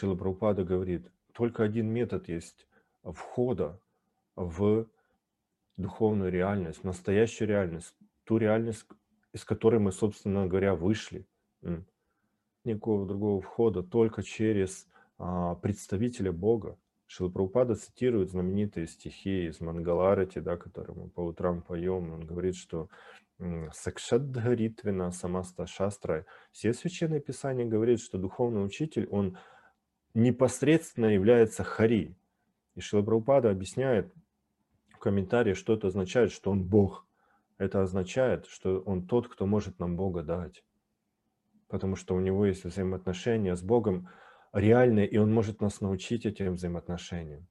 Шила Прабхупада говорит, только один метод есть входа в духовную реальность, настоящую реальность, ту реальность, из которой мы, собственно говоря, вышли. Никакого другого входа, только через а, представителя Бога. Шила Прабхупада цитирует знаменитые стихи из Мангаларати, да, которые мы по утрам поем. Он говорит, что Сакшаддхаритвина Самаста Шастра, все священные писания говорят, что духовный учитель, он непосредственно является Хари. И Шила Прабхупада объясняет в комментарии, что это означает, что он Бог. Это означает, что он тот, кто может нам Бога дать. Потому что у него есть взаимоотношения с Богом реальные, и он может нас научить этим взаимоотношениям.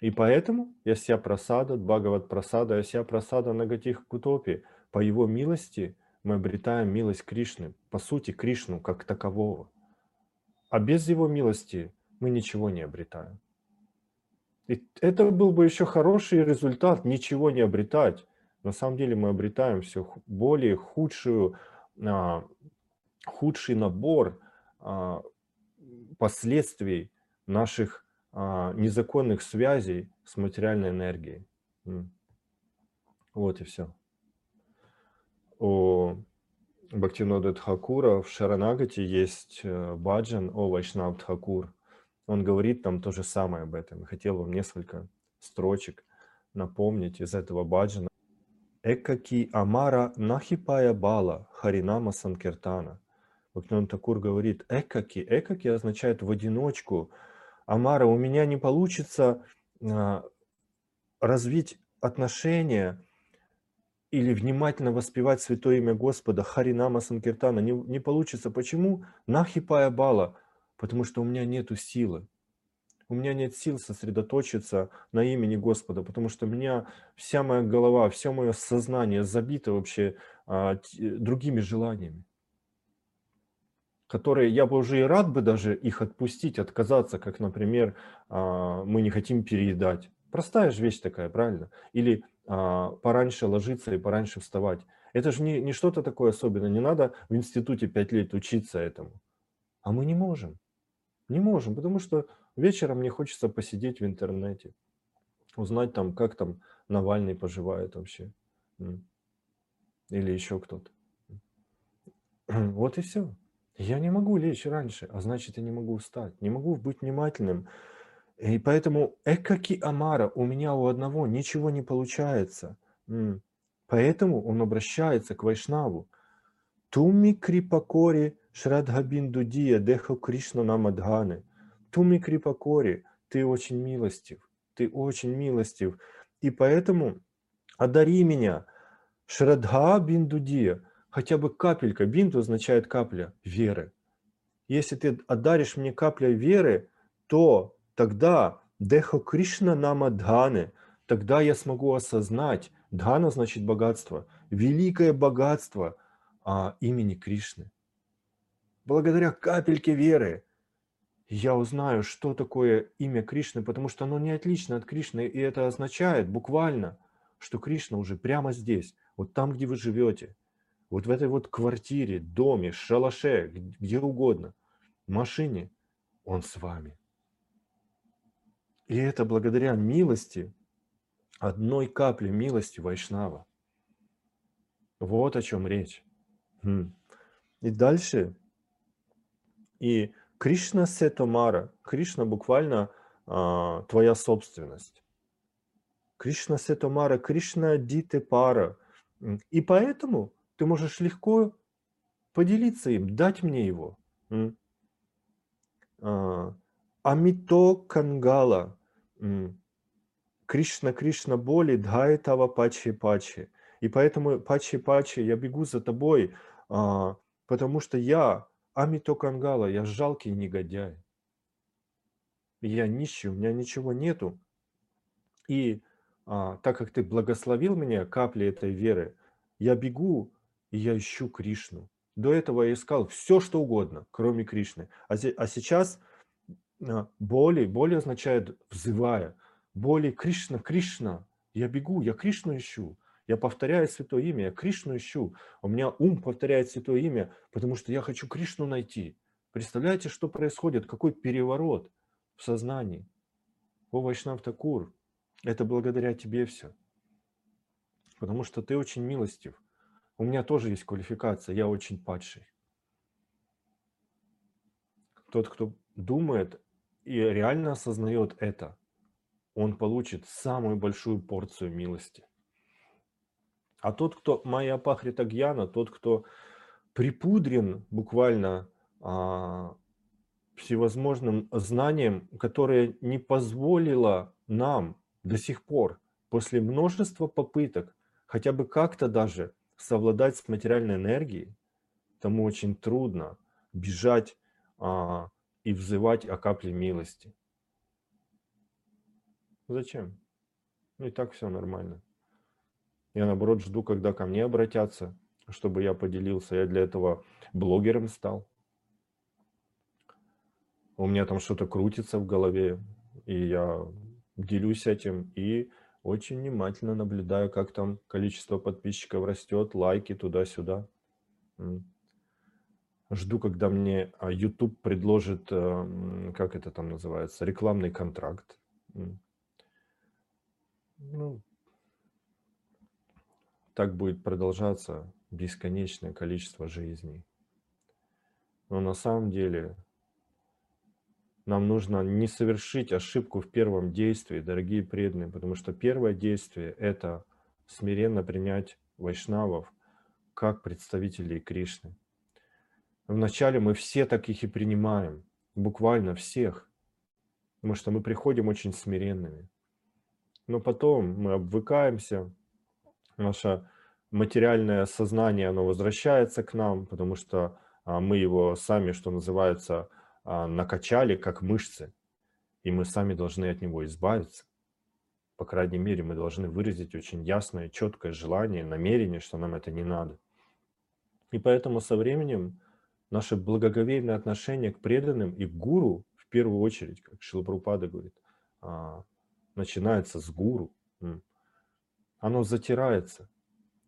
И поэтому Яся Прасада, Бхагават Прасада, Яся Прасада Нагатих Кутопи, по его милости мы обретаем милость Кришны, по сути Кришну как такового. А без его милости мы ничего не обретаем. И это был бы еще хороший результат, ничего не обретать. На самом деле мы обретаем все более худшую, а, худший набор а, последствий наших а, незаконных связей с материальной энергией. Вот и все. У Бхактинода Тхакура в Шаранагате есть э, баджан о Вайшнав Тхакур. Он говорит там то же самое об этом. Хотел вам несколько строчек напомнить из этого баджана. Экаки Амара Нахипая Бала Харинама Санкиртана. Бхактинод Такур говорит, экаки, экаки означает в одиночку. Амара, у меня не получится а, развить отношения или внимательно воспевать святое имя Господа, Харинама Санкиртана, не, не получится. Почему? Нахипая бала, потому что у меня нету силы. У меня нет сил сосредоточиться на имени Господа, потому что у меня вся моя голова, все мое сознание забито вообще а, другими желаниями которые я бы уже и рад бы даже их отпустить, отказаться, как, например, а, мы не хотим переедать. Простая же вещь такая, правильно? Или а, пораньше ложиться и пораньше вставать. Это же не, не что-то такое особенное. Не надо в институте пять лет учиться этому. А мы не можем. Не можем, потому что вечером мне хочется посидеть в интернете, узнать там, как там Навальный поживает вообще. Или еще кто-то. Вот и все. Я не могу лечь раньше, а значит, я не могу встать, не могу быть внимательным. И поэтому экаки амара, у меня у одного ничего не получается. Поэтому он обращается к Вайшнаву. Туми крипакори шрадхабиндудия дехо Кришна намадханы. Туми крипакори, ты очень милостив, ты очень милостив. И поэтому одари меня. Шрадха биндудия, хотя бы капелька, бинту означает капля веры. Если ты отдаришь мне капля веры, то тогда Дехо Кришна нама Дханы, тогда я смогу осознать, Дхана значит богатство, великое богатство а, имени Кришны. Благодаря капельке веры я узнаю, что такое имя Кришны, потому что оно не отлично от Кришны, и это означает буквально, что Кришна уже прямо здесь, вот там, где вы живете – вот в этой вот квартире, доме, шалаше, где угодно, машине, Он с вами. И это благодаря милости, одной капли милости Вайшнава. Вот о чем речь. Хм. И дальше. И Кришна Сетомара. Кришна буквально а, твоя собственность. Кришна Сетомара, Кришна Дите Пара. И поэтому ты можешь легко поделиться им, дать мне его. А, Амито Кангала. Кришна Кришна боли, Дхайтава Пачи Пачи. И поэтому Пачи Пачи, я бегу за тобой, а, потому что я Амито Кангала, я жалкий негодяй. Я нищий, у меня ничего нету. И а, так как ты благословил меня капли этой веры, я бегу и я ищу Кришну. До этого я искал все, что угодно, кроме Кришны. А, а сейчас боли, боли означает взывая. Боли Кришна, Кришна. Я бегу, я Кришну ищу. Я повторяю Святое Имя, я Кришну ищу. У меня ум повторяет Святое Имя, потому что я хочу Кришну найти. Представляете, что происходит? Какой переворот в сознании. О, Вайшнав Такур, это благодаря тебе все. Потому что ты очень милостив. У меня тоже есть квалификация, я очень падший. Тот, кто думает и реально осознает это, он получит самую большую порцию милости. А тот, кто моя пахрита гьяна, тот, кто припудрен буквально а, всевозможным знанием, которое не позволило нам до сих пор, после множества попыток, хотя бы как-то даже совладать с материальной энергией, тому очень трудно бежать а, и взывать о капле милости. Зачем? Ну и так все нормально. Я наоборот жду, когда ко мне обратятся, чтобы я поделился. Я для этого блогером стал у меня там что-то крутится в голове, и я делюсь этим, и очень внимательно наблюдаю, как там количество подписчиков растет, лайки туда-сюда. Жду, когда мне а, YouTube предложит, э, как это там называется, рекламный контракт. Ну, так будет продолжаться бесконечное количество жизней. Но на самом деле нам нужно не совершить ошибку в первом действии, дорогие преданные, потому что первое действие – это смиренно принять вайшнавов как представителей Кришны. Вначале мы все таких и принимаем, буквально всех, потому что мы приходим очень смиренными. Но потом мы обвыкаемся, наше материальное сознание, оно возвращается к нам, потому что а, мы его сами, что называется, а, накачали как мышцы, и мы сами должны от него избавиться. По крайней мере, мы должны выразить очень ясное, четкое желание, намерение, что нам это не надо. И поэтому со временем наше благоговейное отношение к преданным и к гуру, в первую очередь, как Шилапрупада говорит, а, начинается с гуру. Оно затирается.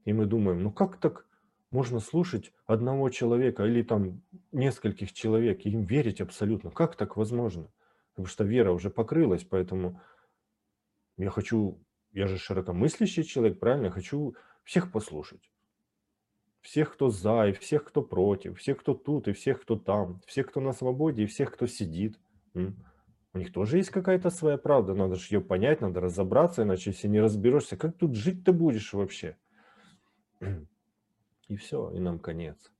И мы думаем, ну как так можно слушать одного человека или там нескольких человек и им верить абсолютно. Как так возможно? Потому что вера уже покрылась, поэтому я хочу, я же широкомыслящий человек, правильно? Я хочу всех послушать. Всех, кто за, и всех, кто против, всех, кто тут, и всех, кто там, всех, кто на свободе, и всех, кто сидит. У них тоже есть какая-то своя правда, надо же ее понять, надо разобраться, иначе если не разберешься, как тут жить ты будешь вообще? И все, и нам конец.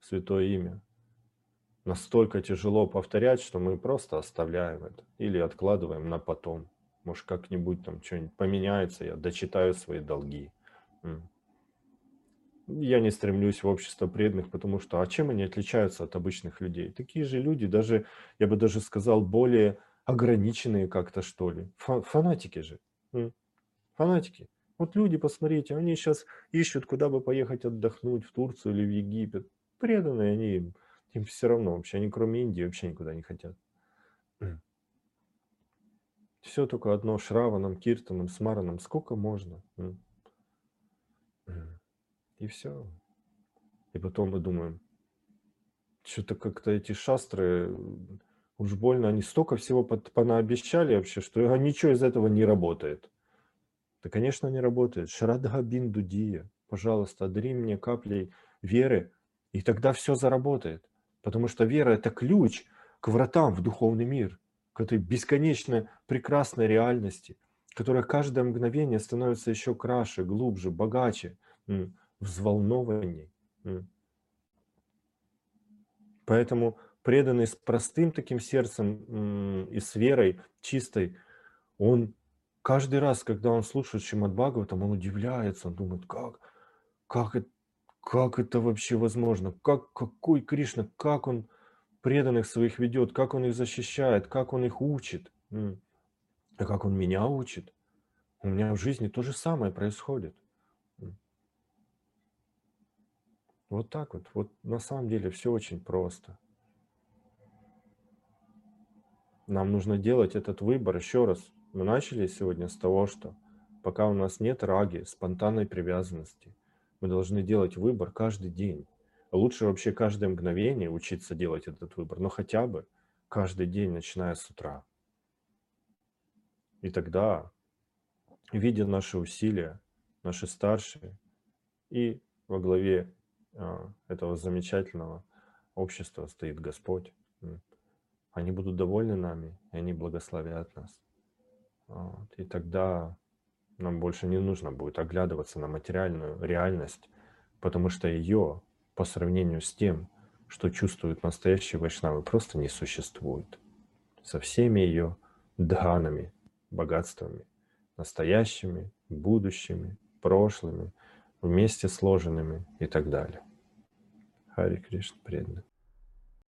Святое имя. Настолько тяжело повторять, что мы просто оставляем это. Или откладываем на потом. Может, как-нибудь там что-нибудь поменяется, я дочитаю свои долги. Я не стремлюсь в общество преданных, потому что, а чем они отличаются от обычных людей? Такие же люди, даже, я бы даже сказал, более ограниченные как-то, что ли. Фанатики же. Фанатики. Вот люди, посмотрите, они сейчас ищут, куда бы поехать отдохнуть, в Турцию или в Египет. Преданные они им, им все равно вообще, они кроме Индии вообще никуда не хотят. Все только одно, Шраваном, Киртаном, Смараном, сколько можно. И все. И потом мы думаем, что-то как-то эти шастры, уж больно, они столько всего понаобещали вообще, что ничего из этого не работает. Да, конечно, не работает. Шрадха биндудия. Пожалуйста, одари мне каплей веры, и тогда все заработает. Потому что вера – это ключ к вратам в духовный мир, к этой бесконечно прекрасной реальности, которая каждое мгновение становится еще краше, глубже, богаче, взволнованней. Поэтому преданный с простым таким сердцем и с верой чистой, он каждый раз, когда он слушает Шримад Бхагаватам, он удивляется, он думает, как, как, как это вообще возможно, как, какой Кришна, как он преданных своих ведет, как он их защищает, как он их учит, а как он меня учит. У меня в жизни то же самое происходит. Вот так вот. Вот на самом деле все очень просто. Нам нужно делать этот выбор еще раз. Мы начали сегодня с того, что пока у нас нет раги, спонтанной привязанности, мы должны делать выбор каждый день. Лучше вообще каждое мгновение учиться делать этот выбор, но хотя бы каждый день, начиная с утра. И тогда, видя наши усилия, наши старшие, и во главе этого замечательного общества стоит Господь, они будут довольны нами, и они благословят нас. Вот. И тогда нам больше не нужно будет оглядываться на материальную реальность, потому что ее по сравнению с тем, что чувствуют настоящие вайшнавы, просто не существует. Со всеми ее дханами, богатствами, настоящими, будущими, прошлыми, вместе сложенными и так далее. Хари Кришна преданный.